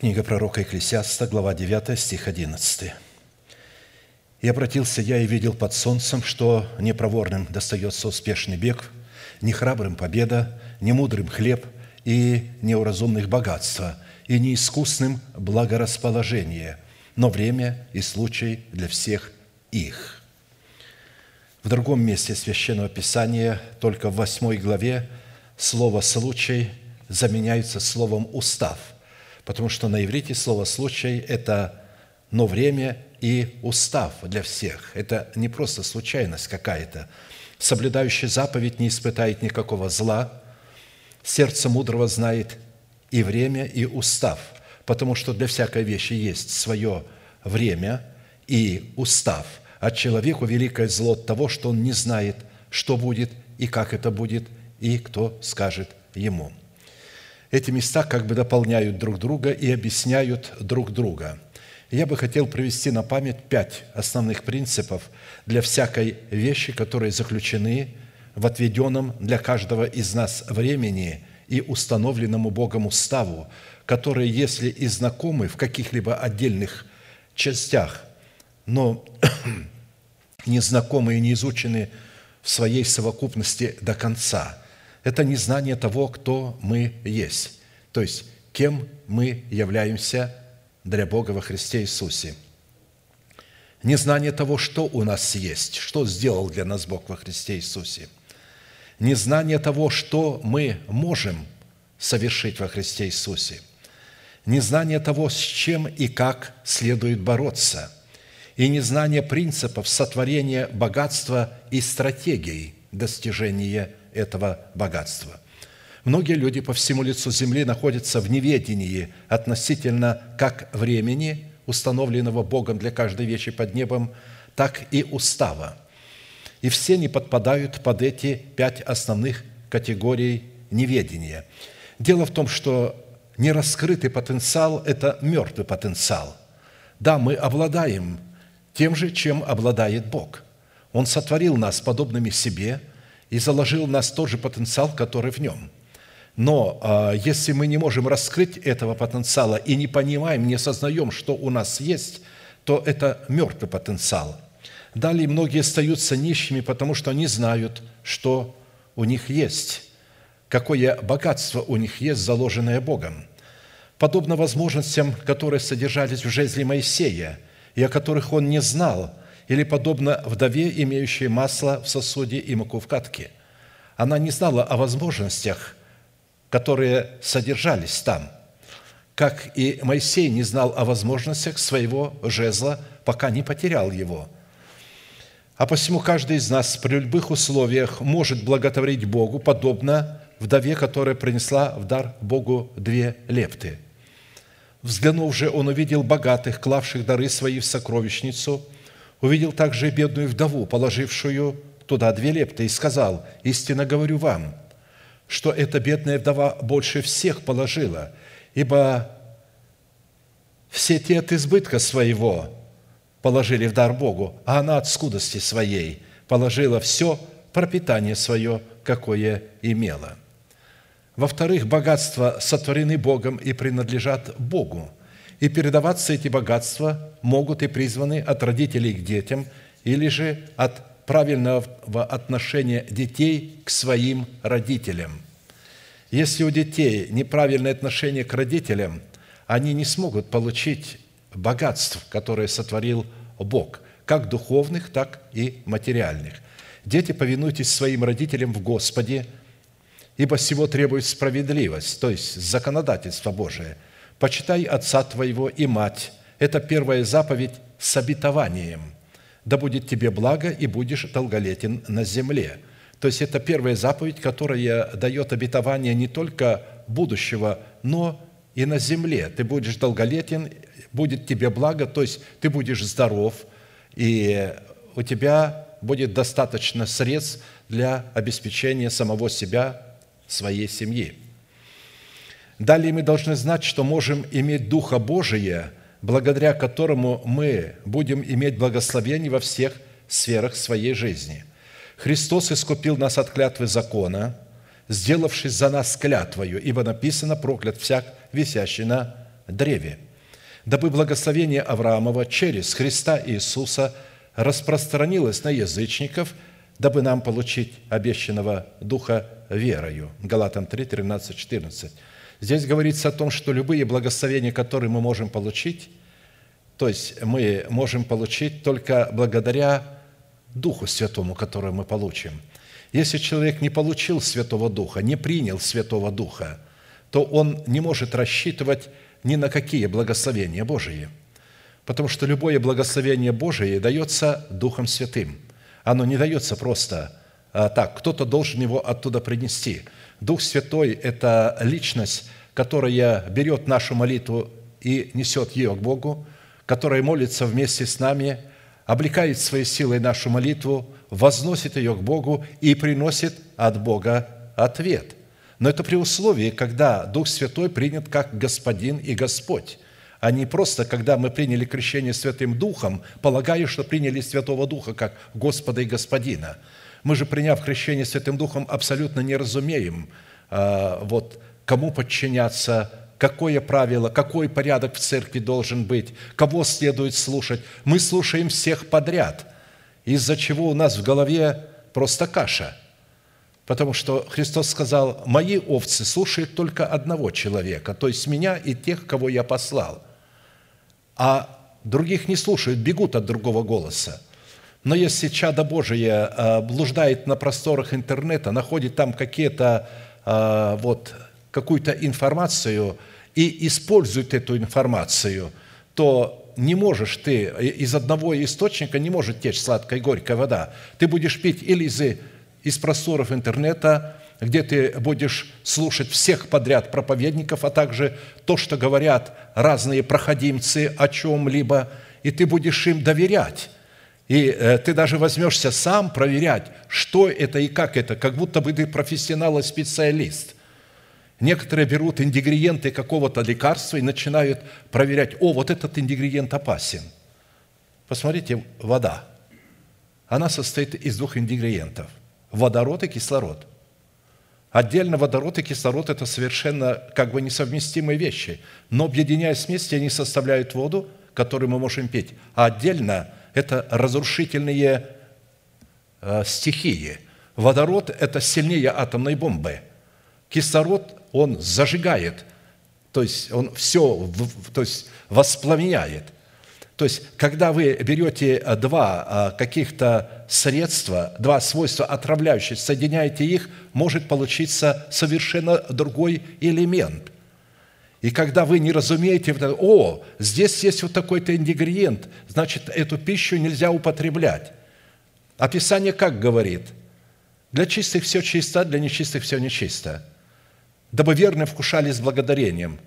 Книга пророка Екклесиаста, глава 9, стих 11. «И обратился я и видел под солнцем, что непроворным достается успешный бег, не храбрым победа, не мудрым хлеб и неуразумных богатства, и неискусным благорасположение, но время и случай для всех их». В другом месте Священного Писания, только в восьмой главе, слово «случай» заменяется словом «устав», потому что на иврите слово «случай» – это «но время» и «устав» для всех. Это не просто случайность какая-то. Соблюдающий заповедь не испытает никакого зла. Сердце мудрого знает и время, и устав, потому что для всякой вещи есть свое время и устав, а человеку великое зло от того, что он не знает, что будет и как это будет, и кто скажет ему – эти места как бы дополняют друг друга и объясняют друг друга. Я бы хотел привести на память пять основных принципов для всякой вещи, которые заключены в отведенном для каждого из нас времени и установленному Богом уставу, которые, если и знакомы в каких-либо отдельных частях, но не знакомы и не изучены в своей совокупности до конца – это незнание того, кто мы есть, то есть кем мы являемся для Бога во Христе Иисусе. Незнание того, что у нас есть, что сделал для нас Бог во Христе Иисусе. Незнание того, что мы можем совершить во Христе Иисусе. Незнание того, с чем и как следует бороться. И незнание принципов сотворения богатства и стратегий достижения этого богатства. Многие люди по всему лицу земли находятся в неведении относительно как времени, установленного Богом для каждой вещи под небом, так и устава. И все не подпадают под эти пять основных категорий неведения. Дело в том, что нераскрытый потенциал – это мертвый потенциал. Да, мы обладаем тем же, чем обладает Бог. Он сотворил нас подобными себе – и заложил в нас тот же потенциал, который в нем. Но а, если мы не можем раскрыть этого потенциала и не понимаем, не осознаем, что у нас есть, то это мертвый потенциал. Далее многие остаются нищими, потому что они знают, что у них есть, какое богатство у них есть, заложенное Богом. Подобно возможностям, которые содержались в жезле Моисея, и о которых он не знал – или подобно вдове, имеющей масло в сосуде и муку в катке. Она не знала о возможностях, которые содержались там, как и Моисей не знал о возможностях своего жезла, пока не потерял его. А посему каждый из нас при любых условиях может благотворить Богу, подобно вдове, которая принесла в дар Богу две лепты. Взглянув же, он увидел богатых, клавших дары свои в сокровищницу – Увидел также бедную вдову, положившую туда две лепты, и сказал, «Истинно говорю вам, что эта бедная вдова больше всех положила, ибо все те от избытка своего положили в дар Богу, а она от скудости своей положила все пропитание свое, какое имела». Во-вторых, богатства сотворены Богом и принадлежат Богу – и передаваться эти богатства могут и призваны от родителей к детям или же от правильного отношения детей к своим родителям. Если у детей неправильное отношение к родителям, они не смогут получить богатств, которые сотворил Бог, как духовных, так и материальных. Дети, повинуйтесь своим родителям в Господе, ибо всего требует справедливость, то есть законодательство Божие – «Почитай отца твоего и мать». Это первая заповедь с обетованием. «Да будет тебе благо, и будешь долголетен на земле». То есть это первая заповедь, которая дает обетование не только будущего, но и на земле. Ты будешь долголетен, будет тебе благо, то есть ты будешь здоров, и у тебя будет достаточно средств для обеспечения самого себя, своей семьи. Далее мы должны знать, что можем иметь Духа Божия, благодаря которому мы будем иметь благословение во всех сферах своей жизни. Христос искупил нас от клятвы закона, сделавшись за нас клятвою, ибо написано «проклят всяк, висящий на древе, дабы благословение Авраамова через Христа Иисуса распространилось на язычников, дабы нам получить обещанного Духа верою». Галатам 3, 13, 14. Здесь говорится о том, что любые благословения, которые мы можем получить, то есть мы можем получить только благодаря Духу Святому, который мы получим. Если человек не получил Святого Духа, не принял Святого Духа, то он не может рассчитывать ни на какие благословения Божии. Потому что любое благословение Божие дается Духом Святым. Оно не дается просто а, так. Кто-то должен его оттуда принести. Дух Святой – это личность, которая берет нашу молитву и несет ее к Богу, которая молится вместе с нами, облекает своей силой нашу молитву, возносит ее к Богу и приносит от Бога ответ. Но это при условии, когда Дух Святой принят как Господин и Господь, а не просто, когда мы приняли крещение Святым Духом, полагая, что приняли Святого Духа как Господа и Господина. Мы же, приняв крещение Святым Духом, абсолютно не разумеем, а, вот, кому подчиняться, какое правило, какой порядок в церкви должен быть, кого следует слушать. Мы слушаем всех подряд, из-за чего у нас в голове просто каша. Потому что Христос сказал, «Мои овцы слушают только одного человека, то есть меня и тех, кого я послал, а других не слушают, бегут от другого голоса». Но если чадо Божие а, блуждает на просторах интернета, находит там какие-то а, вот какую-то информацию и использует эту информацию, то не можешь ты, из одного источника не может течь сладкая и горькая вода. Ты будешь пить или из, из просторов интернета, где ты будешь слушать всех подряд проповедников, а также то, что говорят разные проходимцы о чем-либо, и ты будешь им доверять. И э, ты даже возьмешься сам проверять, что это и как это, как будто бы ты профессионал и специалист – Некоторые берут ингредиенты какого-то лекарства и начинают проверять, о, вот этот ингредиент опасен. Посмотрите, вода. Она состоит из двух ингредиентов – водород и кислород. Отдельно водород и кислород – это совершенно как бы несовместимые вещи, но объединяясь вместе, они составляют воду, которую мы можем пить. А отдельно – это разрушительные э, стихии. Водород – это сильнее атомной бомбы. Кислород он зажигает, то есть он все то есть воспламеняет. То есть, когда вы берете а, два а, каких-то средства, два свойства отравляющих, соединяете их, может получиться совершенно другой элемент. И когда вы не разумеете, о, здесь есть вот такой-то ингредиент, значит, эту пищу нельзя употреблять. Описание как говорит? Для чистых все чисто, для нечистых все нечисто дабы верно вкушали с благодарением.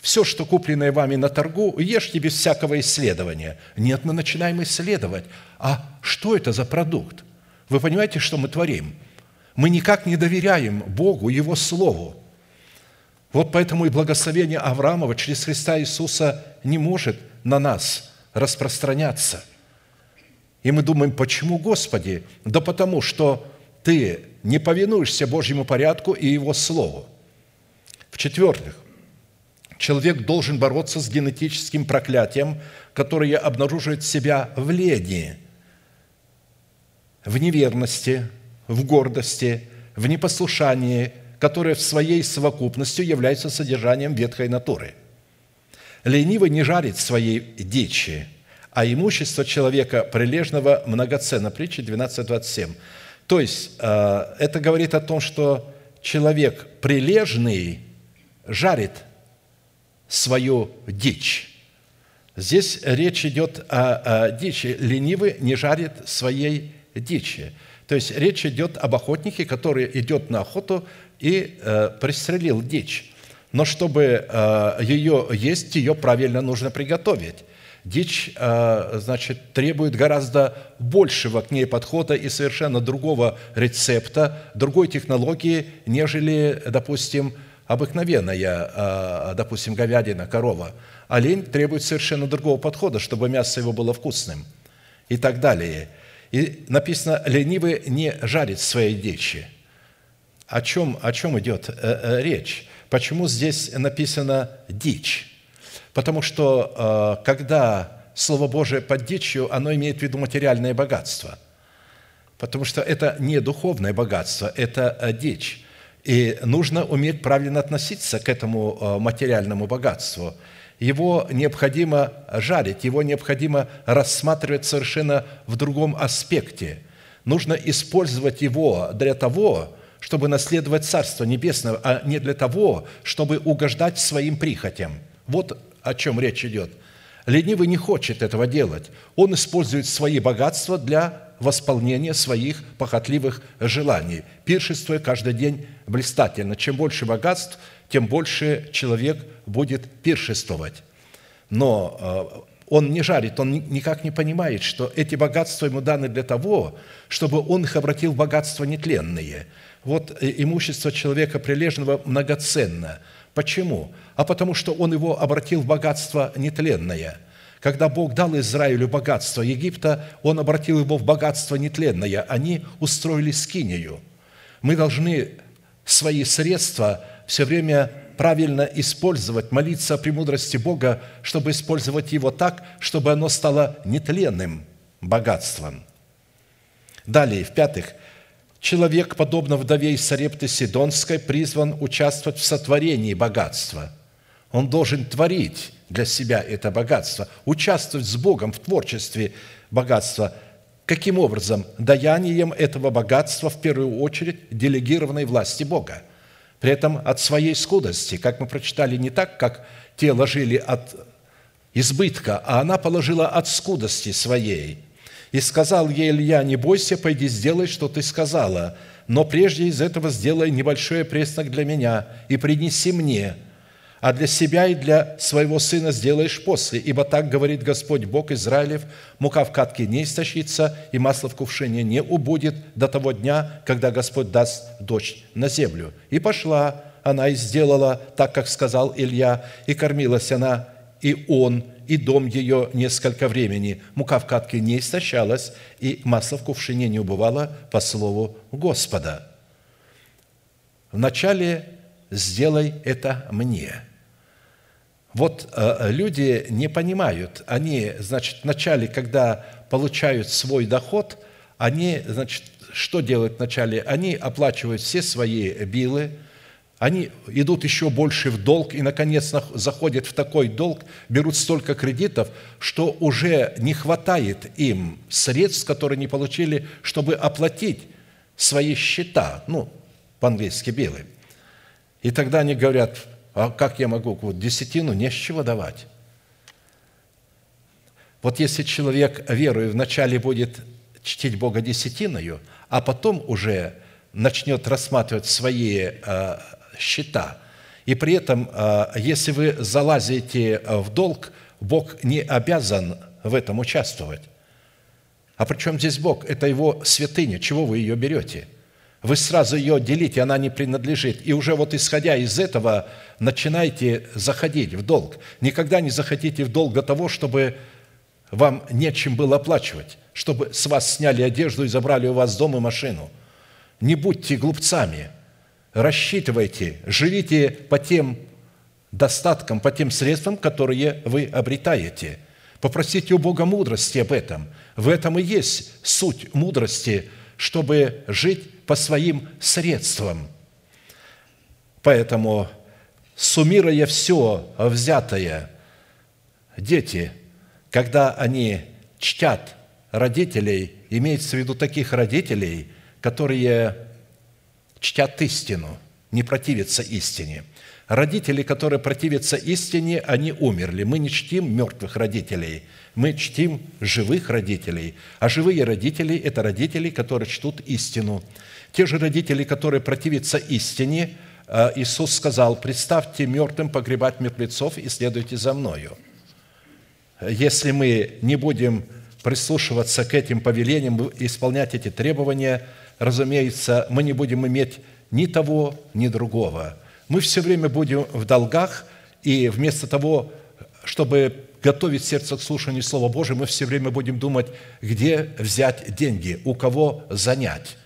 Все, что купленное вами на торгу, ешьте без всякого исследования. Нет, мы начинаем исследовать. А что это за продукт? Вы понимаете, что мы творим? Мы никак не доверяем Богу, Его Слову. Вот поэтому и благословение Авраамова через Христа Иисуса не может на нас распространяться. И мы думаем, почему, Господи? Да потому что ты не повинуешься Божьему порядку и Его Слову. В-четвертых, человек должен бороться с генетическим проклятием, которое обнаруживает себя в лени, в неверности, в гордости, в непослушании, которое в своей совокупностью является содержанием ветхой натуры. Ленивый не жарит своей дичи, а имущество человека прилежного многоценно. Притча 12.27. То есть, э, это говорит о том, что человек прилежный – жарит свою дичь. Здесь речь идет о, о дичи. Ленивый не жарит своей дичи. То есть речь идет об охотнике, который идет на охоту и э, пристрелил дичь. Но чтобы э, ее есть, ее правильно нужно приготовить. Дичь, э, значит, требует гораздо большего к ней подхода и совершенно другого рецепта, другой технологии, нежели, допустим, обыкновенная, а, допустим, говядина, корова. Олень требует совершенно другого подхода, чтобы мясо его было вкусным и так далее. И написано, ленивый не жарит своей дичи. О чем, о чем идет э, э, речь? Почему здесь написано «дичь»? Потому что когда Слово Божие под дичью, оно имеет в виду материальное богатство. Потому что это не духовное богатство, это дичь. И нужно уметь правильно относиться к этому материальному богатству – его необходимо жарить, его необходимо рассматривать совершенно в другом аспекте. Нужно использовать его для того, чтобы наследовать Царство Небесное, а не для того, чтобы угождать своим прихотям. Вот о чем речь идет. Ленивый не хочет этого делать. Он использует свои богатства для восполнения своих похотливых желаний, пиршествуя каждый день блистательно. Чем больше богатств, тем больше человек будет пиршествовать. Но э, он не жарит, он никак не понимает, что эти богатства ему даны для того, чтобы он их обратил в богатства нетленные. Вот э, имущество человека прилежного многоценно. Почему? А потому что он его обратил в богатство нетленное. Когда Бог дал Израилю богатство Египта, Он обратил его в богатство нетленное. Они устроили скинию. Мы должны свои средства все время правильно использовать, молиться о премудрости Бога, чтобы использовать его так, чтобы оно стало нетленным богатством. Далее, в-пятых, человек, подобно вдове из Сарепты Сидонской, призван участвовать в сотворении богатства. Он должен творить для себя это богатство, участвовать с Богом в творчестве богатства. Каким образом? Даянием этого богатства, в первую очередь, делегированной власти Бога – при этом от своей скудости, как мы прочитали, не так, как те ложили от избытка, а она положила от скудости своей. И сказал ей Илья, не бойся, пойди сделай, что ты сказала, но прежде из этого сделай небольшой преснок для меня и принеси мне – а для себя и для своего сына сделаешь после. Ибо так говорит Господь Бог Израилев, мука в катке не истощится, и масло в кувшине не убудет до того дня, когда Господь даст дождь на землю. И пошла она и сделала так, как сказал Илья, и кормилась она, и он, и дом ее несколько времени. Мука в катке не истощалась, и масло в кувшине не убывало по слову Господа. Вначале сделай это мне. Вот э, люди не понимают, они, значит, вначале, когда получают свой доход, они, значит, что делают вначале? Они оплачивают все свои билы, они идут еще больше в долг и, наконец, заходят в такой долг, берут столько кредитов, что уже не хватает им средств, которые они получили, чтобы оплатить свои счета, ну, по-английски билы. И тогда они говорят, а как я могу? Вот десятину не с чего давать. Вот если человек, веруя, вначале будет чтить Бога десятиною, а потом уже начнет рассматривать свои э, счета, и при этом, э, если вы залазите в долг, Бог не обязан в этом участвовать. А при чем здесь Бог? Это Его святыня. Чего вы ее берете? Вы сразу ее делите, она не принадлежит. И уже вот исходя из этого начинайте заходить в долг. Никогда не заходите в долг до того, чтобы вам нечем было оплачивать, чтобы с вас сняли одежду и забрали у вас дом и машину. Не будьте глупцами, рассчитывайте, живите по тем достаткам, по тем средствам, которые вы обретаете. Попросите у Бога мудрости об этом. В этом и есть суть мудрости, чтобы жить по своим средствам. Поэтому, суммируя все взятое, дети, когда они чтят родителей, имеется в виду таких родителей, которые чтят истину, не противятся истине. Родители, которые противятся истине, они умерли. Мы не чтим мертвых родителей – мы чтим живых родителей, а живые родители – это родители, которые чтут истину. Те же родители, которые противятся истине, э, Иисус сказал, «Представьте мертвым погребать мертвецов и следуйте за Мною». Если мы не будем прислушиваться к этим повелениям, исполнять эти требования, разумеется, мы не будем иметь ни того, ни другого. Мы все время будем в долгах, и вместо того, чтобы готовить сердце к слушанию Слова Божьего, мы все время будем думать, где взять деньги, у кого занять,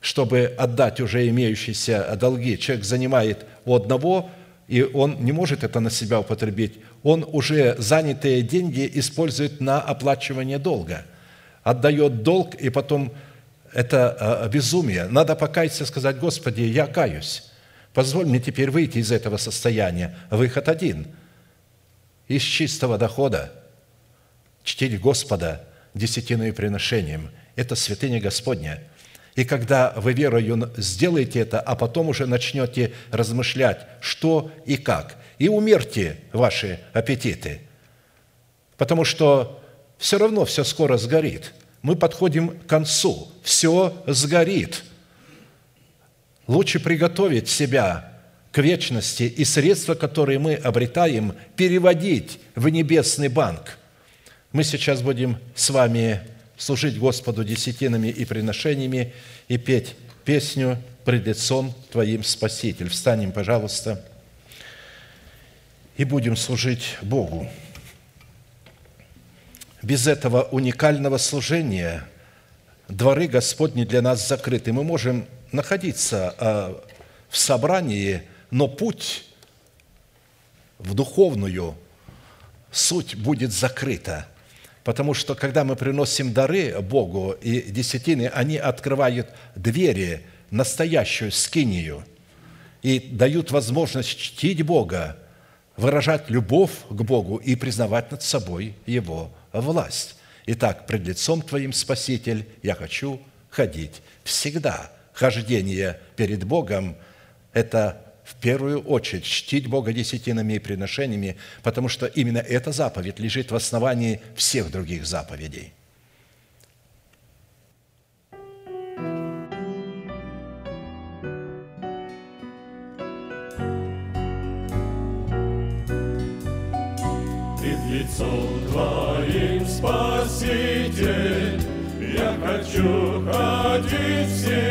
чтобы отдать уже имеющиеся долги. Человек занимает у одного и он не может это на себя употребить, он уже занятые деньги использует на оплачивание долга. Отдает долг, и потом это а, безумие. Надо покаяться и сказать, Господи, я каюсь. Позволь мне теперь выйти из этого состояния. Выход один. Из чистого дохода чтить Господа десятиной приношением. Это святыня Господня – и когда вы верою сделаете это, а потом уже начнете размышлять, что и как, и умерьте ваши аппетиты, потому что все равно все скоро сгорит. Мы подходим к концу, все сгорит. Лучше приготовить себя к вечности и средства, которые мы обретаем, переводить в небесный банк. Мы сейчас будем с вами служить Господу десятинами и приношениями и петь песню «Пред лицом Твоим, Спаситель». Встанем, пожалуйста, и будем служить Богу. Без этого уникального служения дворы Господни для нас закрыты. Мы можем находиться а, в собрании, но путь в духовную суть будет закрыта – Потому что, когда мы приносим дары Богу и десятины, они открывают двери, настоящую скинию, и дают возможность чтить Бога, выражать любовь к Богу и признавать над собой Его власть. Итак, пред лицом Твоим, Спаситель, я хочу ходить всегда. Хождение перед Богом – это в первую очередь чтить Бога десятинами и приношениями, потому что именно эта заповедь лежит в основании всех других заповедей. Пред лицом Твоим, хочу ходить всегда,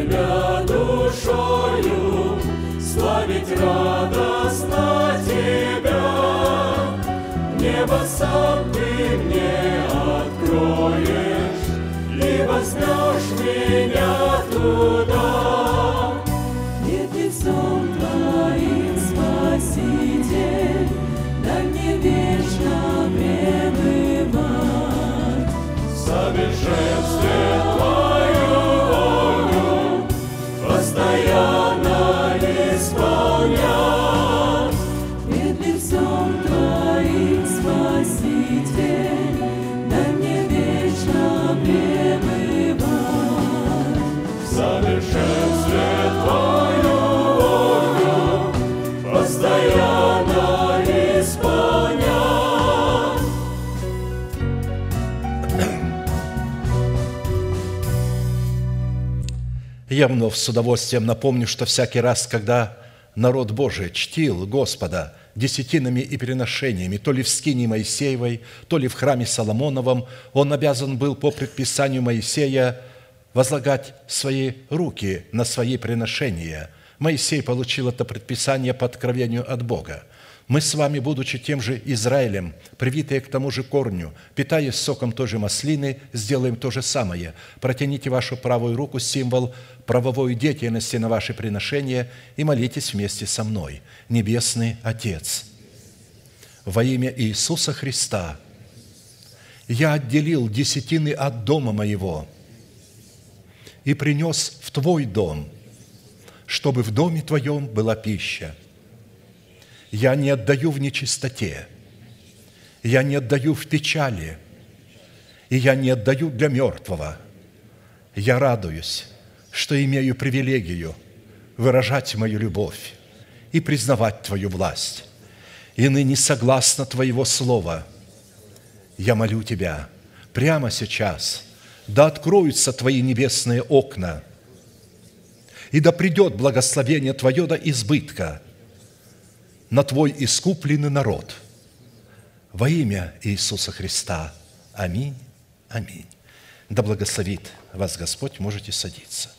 Тебя душою, славить радостно Тебя. Небо сам Ты мне откроешь, и возьмешь меня туда. Пред лицом Твоим, Спаситель, дай мне вечно пребывать. Совершенстве я вновь с удовольствием напомню, что всякий раз, когда народ Божий чтил Господа десятинами и переношениями, то ли в скине Моисеевой, то ли в храме Соломоновом, он обязан был по предписанию Моисея возлагать свои руки на свои приношения. Моисей получил это предписание по откровению от Бога. Мы с вами, будучи тем же Израилем, привитые к тому же корню, питаясь соком той же маслины, сделаем то же самое. Протяните вашу правую руку, символ правовой деятельности на ваши приношения, и молитесь вместе со мной. Небесный Отец, во имя Иисуса Христа, я отделил десятины от дома моего и принес в Твой дом, чтобы в доме Твоем была пища – я не отдаю в нечистоте, я не отдаю в печали, и я не отдаю для мертвого. Я радуюсь, что имею привилегию выражать мою любовь и признавать Твою власть. И ныне согласно Твоего Слова я молю Тебя прямо сейчас, да откроются Твои небесные окна, и да придет благословение Твое до избытка – на Твой искупленный народ. Во имя Иисуса Христа. Аминь. Аминь. Да благословит вас Господь. Можете садиться.